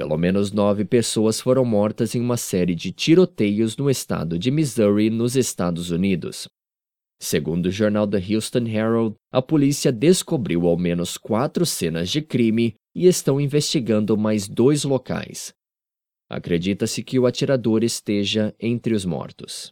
Pelo menos nove pessoas foram mortas em uma série de tiroteios no estado de Missouri, nos Estados Unidos. Segundo o jornal The Houston Herald, a polícia descobriu ao menos quatro cenas de crime e estão investigando mais dois locais. Acredita-se que o atirador esteja entre os mortos.